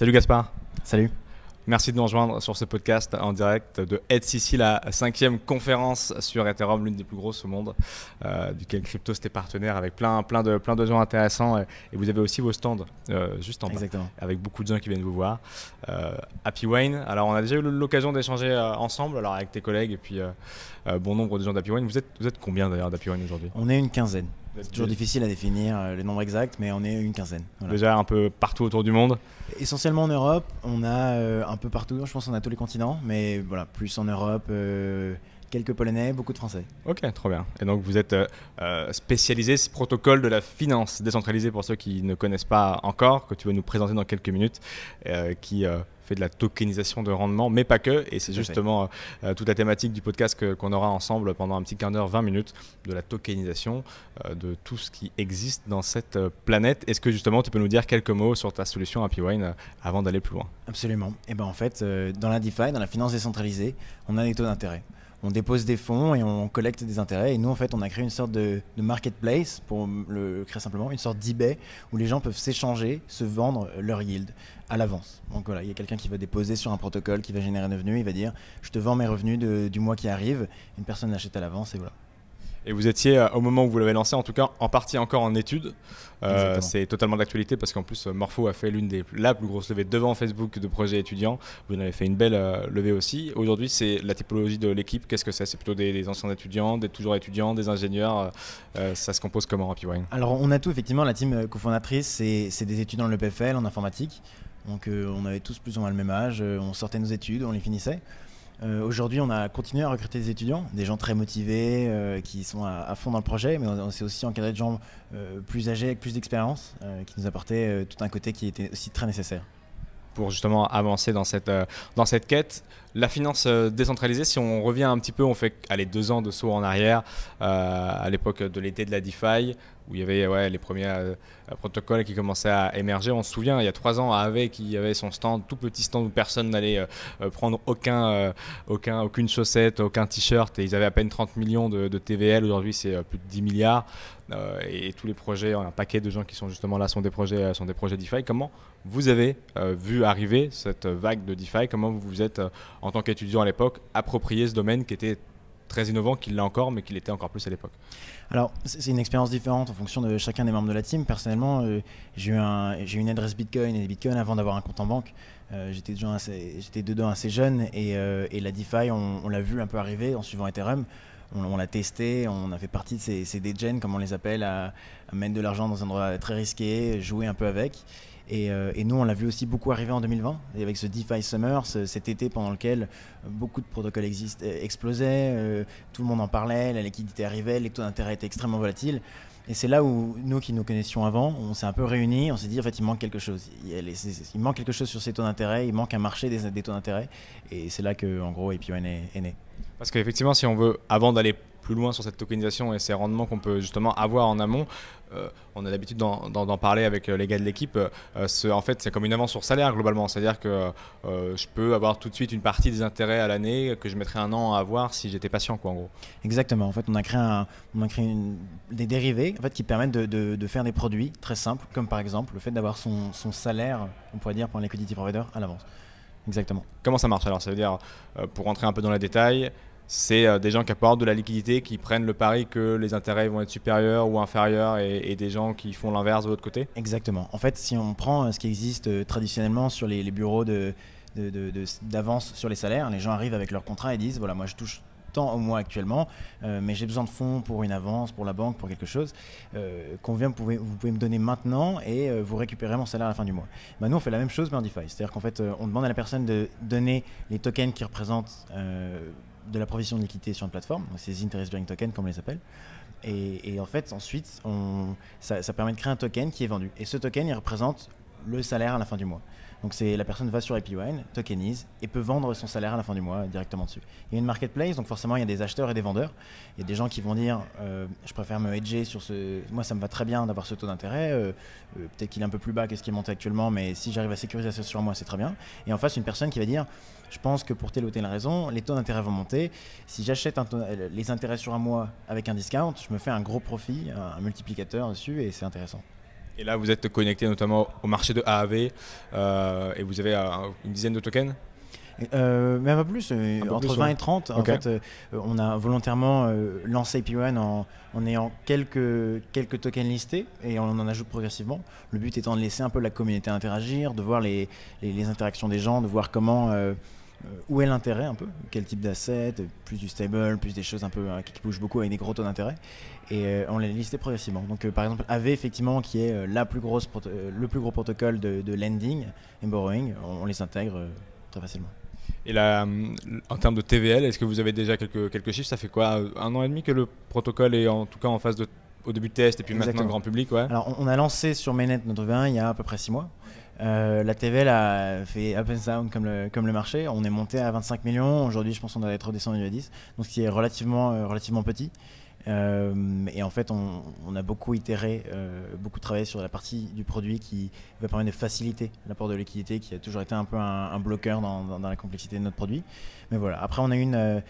Salut Gaspard. Salut. Merci de nous rejoindre sur ce podcast en direct de HCC, la cinquième conférence sur Ethereum, l'une des plus grosses au monde, euh, duquel Crypto était partenaire avec plein, plein, de, plein de gens intéressants. Et, vous avez aussi vos stands euh, juste en bas, Exactement. avec beaucoup de gens qui viennent vous voir. Euh, Happy Wayne, alors on a déjà eu l'occasion d'échanger ensemble, alors avec tes collègues et puis bon nombre de gens d'Happy Wayne. Vous êtes, vous êtes combien d'ailleurs d'Happy Wayne aujourd'hui? On est une quinzaine. C'est toujours difficile à définir euh, le nombre exact, mais on est une quinzaine. Déjà un peu partout autour du monde Essentiellement en Europe, on a euh, un peu partout, je pense qu'on a tous les continents, mais voilà, plus en Europe, euh, quelques Polonais, beaucoup de Français. Ok, trop bien. Et donc vous êtes spécialisé ce protocole de la finance décentralisée pour ceux qui ne connaissent pas encore, que tu vas nous présenter dans quelques minutes, qui de la tokenisation de rendement, mais pas que. Et c'est justement euh, toute la thématique du podcast qu'on aura ensemble pendant un petit quart d'heure, 20 minutes, de la tokenisation euh, de tout ce qui existe dans cette euh, planète. Est-ce que justement tu peux nous dire quelques mots sur ta solution Happy Wine avant d'aller plus loin? Absolument. Et eh ben en fait, dans la DeFi, dans la finance décentralisée, on a des taux d'intérêt on dépose des fonds et on collecte des intérêts. Et nous, en fait, on a créé une sorte de, marketplace, pour le créer simplement, une sorte d'eBay où les gens peuvent s'échanger, se vendre leur yield à l'avance. Donc voilà, il y a quelqu'un qui va déposer sur un protocole qui va générer un revenu, il va dire je te vends mes revenus du mois qui arrive, une personne l'achète à l'avance et voilà. Et vous étiez, euh, au moment où vous l'avez lancé, en tout cas en partie encore en études. Euh, c'est totalement d'actualité parce qu'en plus, Morpho a fait l'une des la plus grosses levées devant Facebook de projets étudiants. Vous en avez fait une belle euh, levée aussi. Aujourd'hui, c'est la typologie de l'équipe. Qu'est-ce que c'est? C'est plutôt des, anciens étudiants, des toujours étudiants, des ingénieurs. ça se compose comment, Happy Wine? Alors, on a tout, effectivement. La team cofondatrice, c'est des étudiants de l'EPFL en informatique. Donc, on avait tous plus ou moins le même âge. on sortait nos études, on les finissait. Euh, aujourd'hui, on a continué à recruter des étudiants, des gens très motivés, euh, qui sont à, fond dans le projet, mais on, s'est aussi encadré de gens euh, plus âgés, avec plus d'expérience, qui nous apportaient tout un côté qui était aussi très nécessaire. Pour justement avancer dans cette, dans cette quête, la finance décentralisée, si on revient un petit peu, on fait allez, deux ans de saut en arrière, à l'époque de l'été de la DeFi, où il y avait les premiers euh, protocoles qui commençaient à émerger. On se souvient, il y a trois ans, Aave qui avait son stand, tout petit stand où personne n'allait euh, euh, prendre aucun, aucun, aucune chaussette, aucun t-shirt, et ils avaient à peine 30 millions de, TVL. Aujourd'hui, c'est plus de 10 milliards. et, tous les projets, un paquet de gens qui sont justement là sont des projets, sont des projets DeFi. Comment vous avez vu arriver cette vague de DeFi? Comment vous vous êtes, en tant qu'étudiant à l'époque, approprié ce domaine qui était très innovant, qu'il l'a encore, mais qu'il était encore plus à l'époque Alors, c'est une expérience différente en fonction de chacun des membres de la team. Personnellement, euh, j'ai eu, une adresse Bitcoin et des Bitcoins avant d'avoir un compte en banque. Euh, j'étais dedans assez jeune et, euh, la DeFi, on, l'a vu un peu arriver en suivant Ethereum. On, l'a testé, on a fait partie de ces, ces comme on les appelle, à, à mettre de l'argent dans un endroit très risqué, jouer un peu avec. Euh, et, nous, on l'a vu aussi beaucoup arriver en 2020, et avec ce DeFi Summer, cet été pendant lequel beaucoup de protocoles euh, explosaient, euh, tout le monde en parlait, la liquidité arrivait, les taux d'intérêt étaient extrêmement volatiles. Et c'est là où nous qui nous connaissions avant, on s'est un peu réunis, on s'est dit en fait il manque quelque chose. Il, manque quelque chose sur ces taux d'intérêt, il manque un marché des, taux d'intérêt. Et c'est là que en gros API est, est né. Parce qu'effectivement, si on veut, avant d'aller plus loin sur cette tokenisation et ces rendements qu'on peut justement avoir en amont, euh, on a l'habitude d'en parler avec euh, les gars de l'équipe. Euh, en fait, c'est comme une avance sur salaire globalement. C'est-à-dire que je peux avoir tout de suite une partie des intérêts à l'année que je mettrais un an à avoir si j'étais patient, quoi, en gros. Exactement. En fait, on a créé, on a créé des dérivés en fait, qui permettent de, faire des produits très simples, comme par exemple le fait d'avoir son, son, salaire, on pourrait dire, pour un liquidity provider à l'avance. Exactement. Comment ça marche alors? Ça veut dire, pour rentrer un peu dans les détails, c'est euh, des gens qui apportent de la liquidité, qui prennent le pari que les intérêts vont être supérieurs ou inférieurs et, des gens qui font l'inverse de l'autre côté Exactement. En fait, si on prend euh, ce qui existe euh, traditionnellement sur les, bureaux d'avance sur les salaires, les gens arrivent avec leur contrat et disent voilà, moi je touche tant au mois actuellement, mais j'ai besoin de fonds pour une avance, pour la banque, pour quelque chose. combien vous pouvez, vous pouvez me donner maintenant et vous récupérez mon salaire à la fin du mois bah, Nous, on fait la même chose, mais en DeFi. C'est-à-dire qu'en fait, on demande à la personne de donner les tokens qui représentent de la provision de liquidité sur une plateforme, ces interest bearing tokens comme on les appelle. Et, en fait, ensuite, ça, ça, permet de créer un token qui est vendu. Et ce token, il représente le salaire à la fin du mois. Donc c'est la personne va sur AppyWine, tokenise et peut vendre son salaire à la fin du mois directement dessus. Il y a une marketplace, donc forcément il y a des acheteurs et des vendeurs. Il y a des gens qui vont dire euh, je préfère me hedger sur ce. Moi ça me va très bien d'avoir ce taux d'intérêt. Euh, euh, peut-être qu'il est un peu plus bas que ce qui est monté actuellement, mais si j'arrive à sécuriser ça sur moi, c'est très bien. Et en face une personne qui va dire je pense que pour telle ou telle raison, les taux d'intérêt vont monter. Si j'achète les intérêts sur un mois avec un discount, je me fais un gros profit, un multiplicateur dessus et c'est intéressant. Et là, vous êtes connecté notamment au marché de AAV et vous avez une dizaine de tokens euh, même pas plus, euh, entre 20 et 30. En fait, euh, on a volontairement euh, lancé IP1 en, en, ayant quelques, quelques tokens listés et on en ajoute progressivement. Le but étant de laisser un peu la communauté interagir, de voir les, les, interactions des gens, de voir comment. Où est l'intérêt un peu? Quel type d'asset Plus du stable, plus des choses un peu qui, bougent beaucoup avec des gros taux d'intérêt? Et on les listé progressivement. Donc par exemple AV effectivement qui est la plus grosse le plus gros protocole de, de lending et borrowing, on les intègre très facilement. Et là, en termes de TVL, est-ce que vous avez déjà quelques, quelques chiffres? Ça fait quoi? Un an et demi que le protocole est en tout cas en phase de au début de test et puis maintenant grand public ouais. Alors on a lancé sur Mainnet notre V1 il y a à peu près 6 mois. Euh, la TVL a fait up and down comme le, marché. On est monté à 25 millions. Aujourd'hui, je pense qu'on doit être redescendu à 10. Donc ce qui est relativement, euh, relativement petit. Euh, et en fait, on, a beaucoup itéré, beaucoup travaillé sur la partie du produit qui va permettre de faciliter l'apport de liquidité, qui a toujours été un peu un, bloqueur dans, la complexité de notre produit. Mais voilà, après, on a une.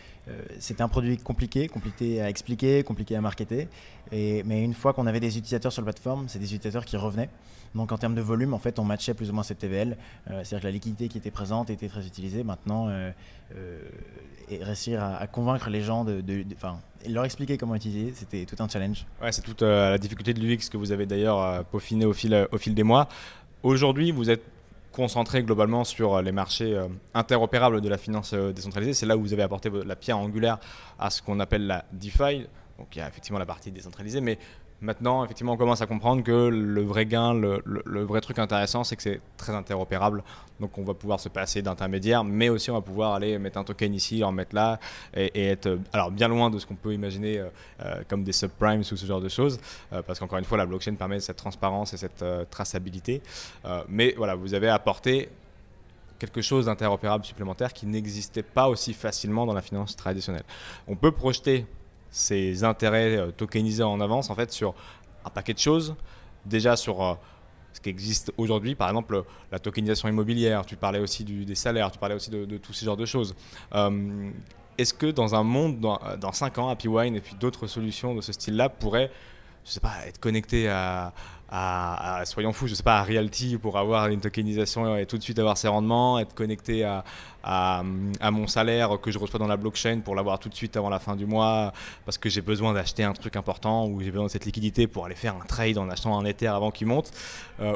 C'était un produit compliqué, compliqué à expliquer, compliqué à marketer. Mais une fois qu'on avait des utilisateurs sur la plateforme, c'est des utilisateurs qui revenaient. Donc en termes de volume, en fait, on matchait plus ou moins cette TVL. C'est-à-dire que la liquidité qui était présente était très utilisée. Maintenant, et réussir à, convaincre les gens de, leur expliquer comment utiliser, c'était tout un challenge. Ouais, c'est toute euh, la difficulté de l'UX que vous avez d'ailleurs euh, peaufiné au fil, des mois. Aujourd'hui, vous êtes concentré globalement sur les marchés euh, interopérables de la finance décentralisée. C'est là où vous avez apporté la pierre angulaire à ce qu'on appelle la DeFi. Donc il y a effectivement la partie décentralisée, mais Maintenant, effectivement, on commence à comprendre que le vrai gain, le, vrai truc intéressant, c'est que c'est très interopérable. Donc, on va pouvoir se passer d'intermédiaires, mais aussi on va pouvoir aller mettre un token ici, en mettre là, et, être alors bien loin de ce qu'on peut imaginer euh, euh, comme des subprimes ou ce genre de choses, euh, parce qu'encore une fois, la blockchain permet cette transparence et cette traçabilité. mais voilà, vous avez apporté quelque chose d'interopérable supplémentaire qui n'existait pas aussi facilement dans la finance traditionnelle. On peut projeter ces intérêts euh, tokenisés en avance en fait sur un paquet de choses. Déjà sur euh, ce qui existe aujourd'hui, par exemple la tokenisation immobilière, tu parlais aussi des salaires, tu parlais aussi de, tous ces genres de choses. Euh, est-ce que dans un monde, dans, dans 5 ans, Happy Wine et puis d'autres solutions de ce style-là pourraient, je sais pas, être connectées à, à, soyons fous, je sais pas, à Realty pour avoir une tokenisation et tout de suite avoir ses rendements, être connecté à, mon salaire que je reçois dans la blockchain pour l'avoir tout de suite avant la fin du mois parce que j'ai besoin d'acheter un truc important ou j'ai besoin de cette liquidité pour aller faire un trade en achetant un Ether avant qu'il monte euh,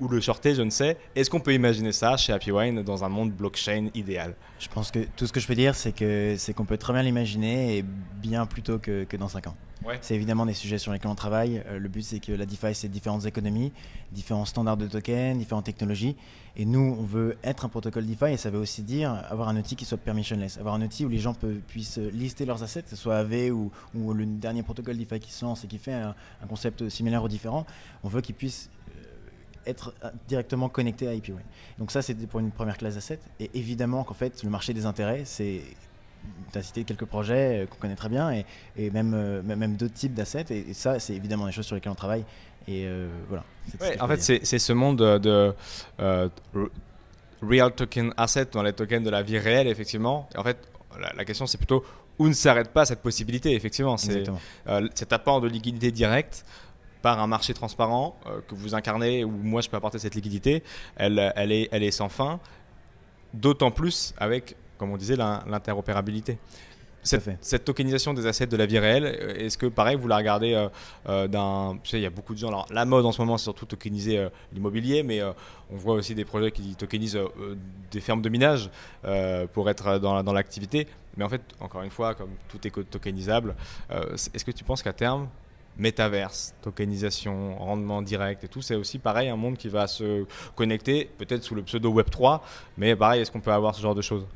ou, le shorter, je ne sais. Est-ce qu'on peut imaginer ça chez Happy Wine dans un monde blockchain idéal? Je pense que tout ce que je peux dire, c'est qu'on peut très bien l'imaginer et bien plus tôt que, que dans 5 ans. C'est évidemment des sujets sur lesquels on travaille. Euh, le but, c'est que la DeFi, c'est différentes économies, différents standards de tokens, différentes technologies. Et nous, on veut être un protocole DeFi et ça veut aussi dire avoir un outil qui soit permissionless, avoir un outil où les gens puissent lister leurs assets, que ce soit AV ou, le dernier protocole DeFi qui se lance et qui fait un, concept similaire ou différent. On veut qu'ils puissent euh, être euh, directement connectés à API. Donc ça, c'était pour une première classe d'assets. Et évidemment qu'en fait, le marché des intérêts, c'est tu as cité quelques projets euh, qu'on connaît très bien et, et même, euh, même d'autres types d'assets. Et, ça, c'est évidemment des choses sur lesquelles on travaille. Et euh, voilà. en fait, c'est ce monde de, real token asset dans les tokens de la vie réelle, effectivement. en fait, la, question, c'est plutôt où ne s'arrête pas cette possibilité, effectivement. C'est cet apport de liquidité directe par un marché transparent que vous incarnez, où moi je peux apporter cette liquidité, elle, elle, est, elle est sans fin. D'autant plus avec comme on disait, l'interopérabilité. Cette, tokenisation des assets de la vie réelle, euh, est-ce que pareil, vous la regardez euh, euh, d'un. Tu sais, il y a beaucoup de gens. Alors, la mode en ce moment, c'est surtout tokeniser l'immobilier, mais on voit aussi des projets qui tokenisent des fermes de minage pour être dans, dans l'activité. Mais en fait, encore une fois, comme tout est tokenisable, est-ce que tu penses qu'à terme, métaverse, tokenisation, rendement direct et tout, c'est aussi pareil un monde qui va se connecter, peut-être sous le pseudo Web 3, mais pareil, est-ce qu'on peut avoir ce genre de choses?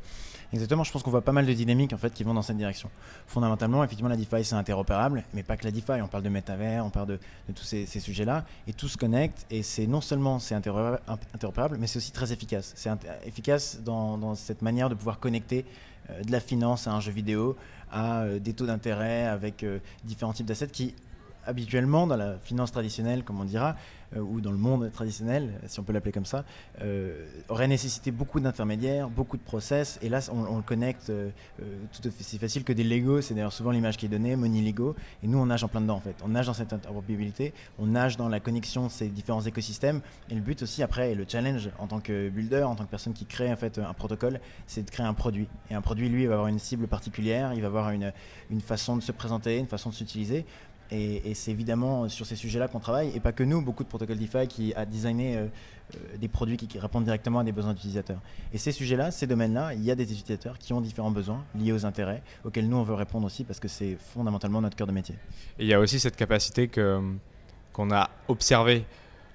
Exactement, je pense qu'on voit pas mal de dynamiques en fait qui vont dans cette direction. Fondamentalement, effectivement, la DeFi c'est interopérable, mais pas que la DeFi. On parle de métavers, on parle de, tous ces, sujets-là, et tout se connecte. Et c'est non seulement c'est interopérable, mais c'est aussi très efficace. C'est efficace dans, cette manière de pouvoir connecter euh, de la finance à un jeu vidéo, à euh, des taux d'intérêt avec euh, différents types d'assets qui habituellement, dans la finance traditionnelle, comme on dira, euh, ou dans le monde traditionnel, si on peut l'appeler comme ça, euh, aurait nécessité beaucoup d'intermédiaires, beaucoup de process. Et là, on, le connecte euh, tout aussi facile que des Lego. C'est d'ailleurs souvent l'image qui est donnée, Money Lego. Et nous, on nage en plein dedans, en fait. On nage dans cette interopérabilité, on nage dans la connexion de ces différents écosystèmes. Et le but aussi, après, et le challenge en tant que builder, en tant que personne qui crée en fait un protocole, c'est de créer un produit. Et un produit, lui, va avoir une cible particulière, il va avoir une façon de se présenter, une façon de s'utiliser. Et, c'est évidemment sur ces sujets-là qu'on travaille, et pas que nous, beaucoup de protocoles DeFi qui a designé euh, euh, des produits qui, répondent directement à des besoins d'utilisateurs. Et ces sujets-là, ces domaines-là, il y a des utilisateurs qui ont différents besoins liés aux intérêts, auxquels nous, on veut répondre aussi, parce que c'est fondamentalement notre cœur de métier. Et il y a aussi cette capacité qu'on a observée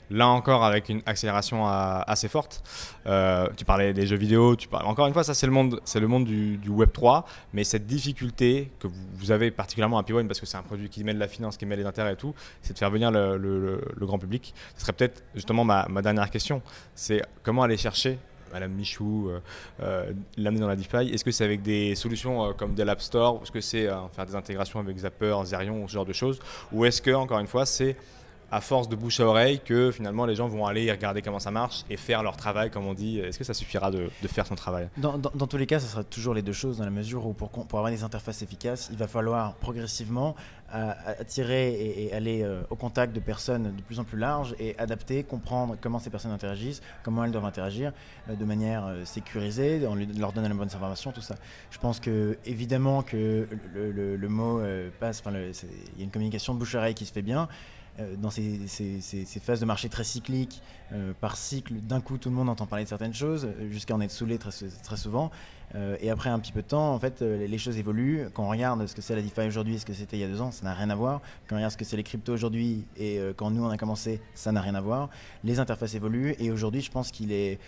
là encore avec une accélération assez forte. Euh, tu parlais des jeux vidéo, tu parles, encore une fois, ça c'est le monde, c'est le monde du, Web 3, mais cette difficulté que vous, avez particulièrement à P1 parce que c'est un produit qui met de la finance, qui met les intérêts et tout, c'est de faire venir le, grand public. Ce serait peut-être justement ma, dernière question, c'est comment aller chercher Madame Michou, euh, euh, l'amener dans la DeFi Est-ce que c'est avec des solutions comme de l'App Store Est-ce que c'est faire des intégrations avec Zapper, Zerion, ce genre de choses? Ou est-ce que, encore une fois, c'est à force de bouche à oreille que finalement les gens vont aller regarder comment ça marche et faire leur travail, comme on dit. Est-ce que ça suffira de, faire son travail? Dans, tous les cas, ça sera toujours les deux choses, dans la mesure où pour, avoir des interfaces efficaces, il va falloir progressivement euh, attirer et, aller euh, au contact de personnes de plus en plus larges et adapter, comprendre comment ces personnes interagissent, comment elles doivent interagir euh, de manière sécurisée, en leur donnant les bonnes informations, tout ça. Je pense que évidemment que le, mot passe, il y a une communication de bouche à oreille qui se fait bien. Euh, dans ces, phases de marché très cycliques, euh, par cycle, d'un coup tout le monde entend parler de certaines choses, euh, jusqu'à en être saoulé très, très souvent. et après un petit peu de temps, en fait, les choses évoluent. Quand on regarde ce que c'est la DeFi aujourd'hui et ce que c'était il y a deux ans, ça n'a rien à voir. Quand on regarde ce que c'est les cryptos aujourd'hui et quand nous on a commencé, ça n'a rien à voir. Les interfaces évoluent et aujourd'hui, je pense qu'il est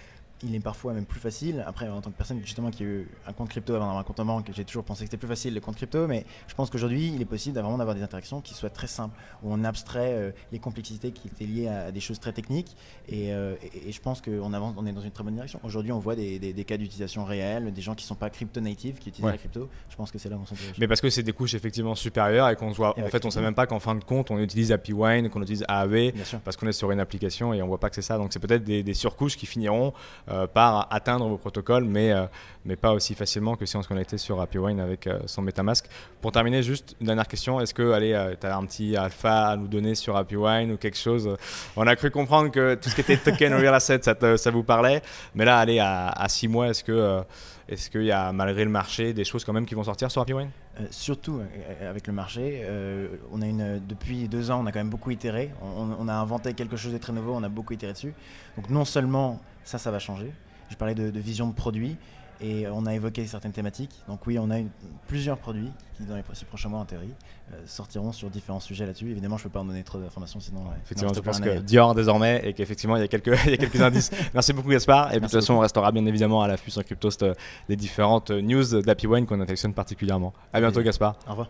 il est parfois même plus facile. Après, en tant que personne justement qui a eu un compte crypto avant d'avoir un compte en banque, j'ai toujours pensé que c'était plus facile le compte crypto, mais je pense qu'aujourd'hui, il est possible d'avoir des interactions qui soient très simples, où on abstrait euh, les complexités qui étaient liées à, des choses très techniques. Euh, et, je pense qu'on avance, on est dans une très bonne direction. Aujourd'hui, on voit des, cas d'utilisation réels, des gens qui ne sont pas crypto native, qui utilisent la crypto. Je pense que c'est là où on s'en Mais parce que c'est des couches effectivement supérieures et qu'on voit, en fait, on ne sait même pas qu'en fin de compte, on utilise API Wine, qu'on utilise AAV, parce qu'on est sur une application et on voit pas que c'est ça. Donc c'est peut-être des, surcouches qui finiront par atteindre vos protocoles, mais, euh, mais pas aussi facilement que si on se connectait sur Happy Wine avec euh, son MetaMask. Pour terminer, juste une dernière question. Est-ce que, allez, euh, tu as un petit alpha à nous donner sur Happy Wine ou quelque chose? On a cru comprendre que tout ce qui était token real asset, ça, ça vous parlait. Mais là, allez, à, à six mois, est-ce que est-ce qu'il y a, malgré le marché, des choses quand même qui vont sortir sur Happy Wine surtout avec le marché, on a une, depuis deux ans, on a quand même beaucoup itéré. On, a inventé quelque chose de très nouveau, on a beaucoup itéré dessus. Donc non seulement ça, ça va changer, je parlais de, vision de produit et on a évoqué certaines thématiques. Donc oui, on a plusieurs produits qui, dans les prochains mois, en théorie, euh, sortiront sur différents sujets là-dessus. Évidemment, je ne peux pas en donner trop d'informations, sinon... effectivement, je pense que Dior désormais, et qu'effectivement, il y a quelques, il y a quelques indices. Merci beaucoup, Gaspard. Et de toute façon, on restera bien évidemment à l'affût sur Cryptost des différentes news d'Happy Wine qu'on affectionne particulièrement. À bientôt, Gaspard. Au revoir.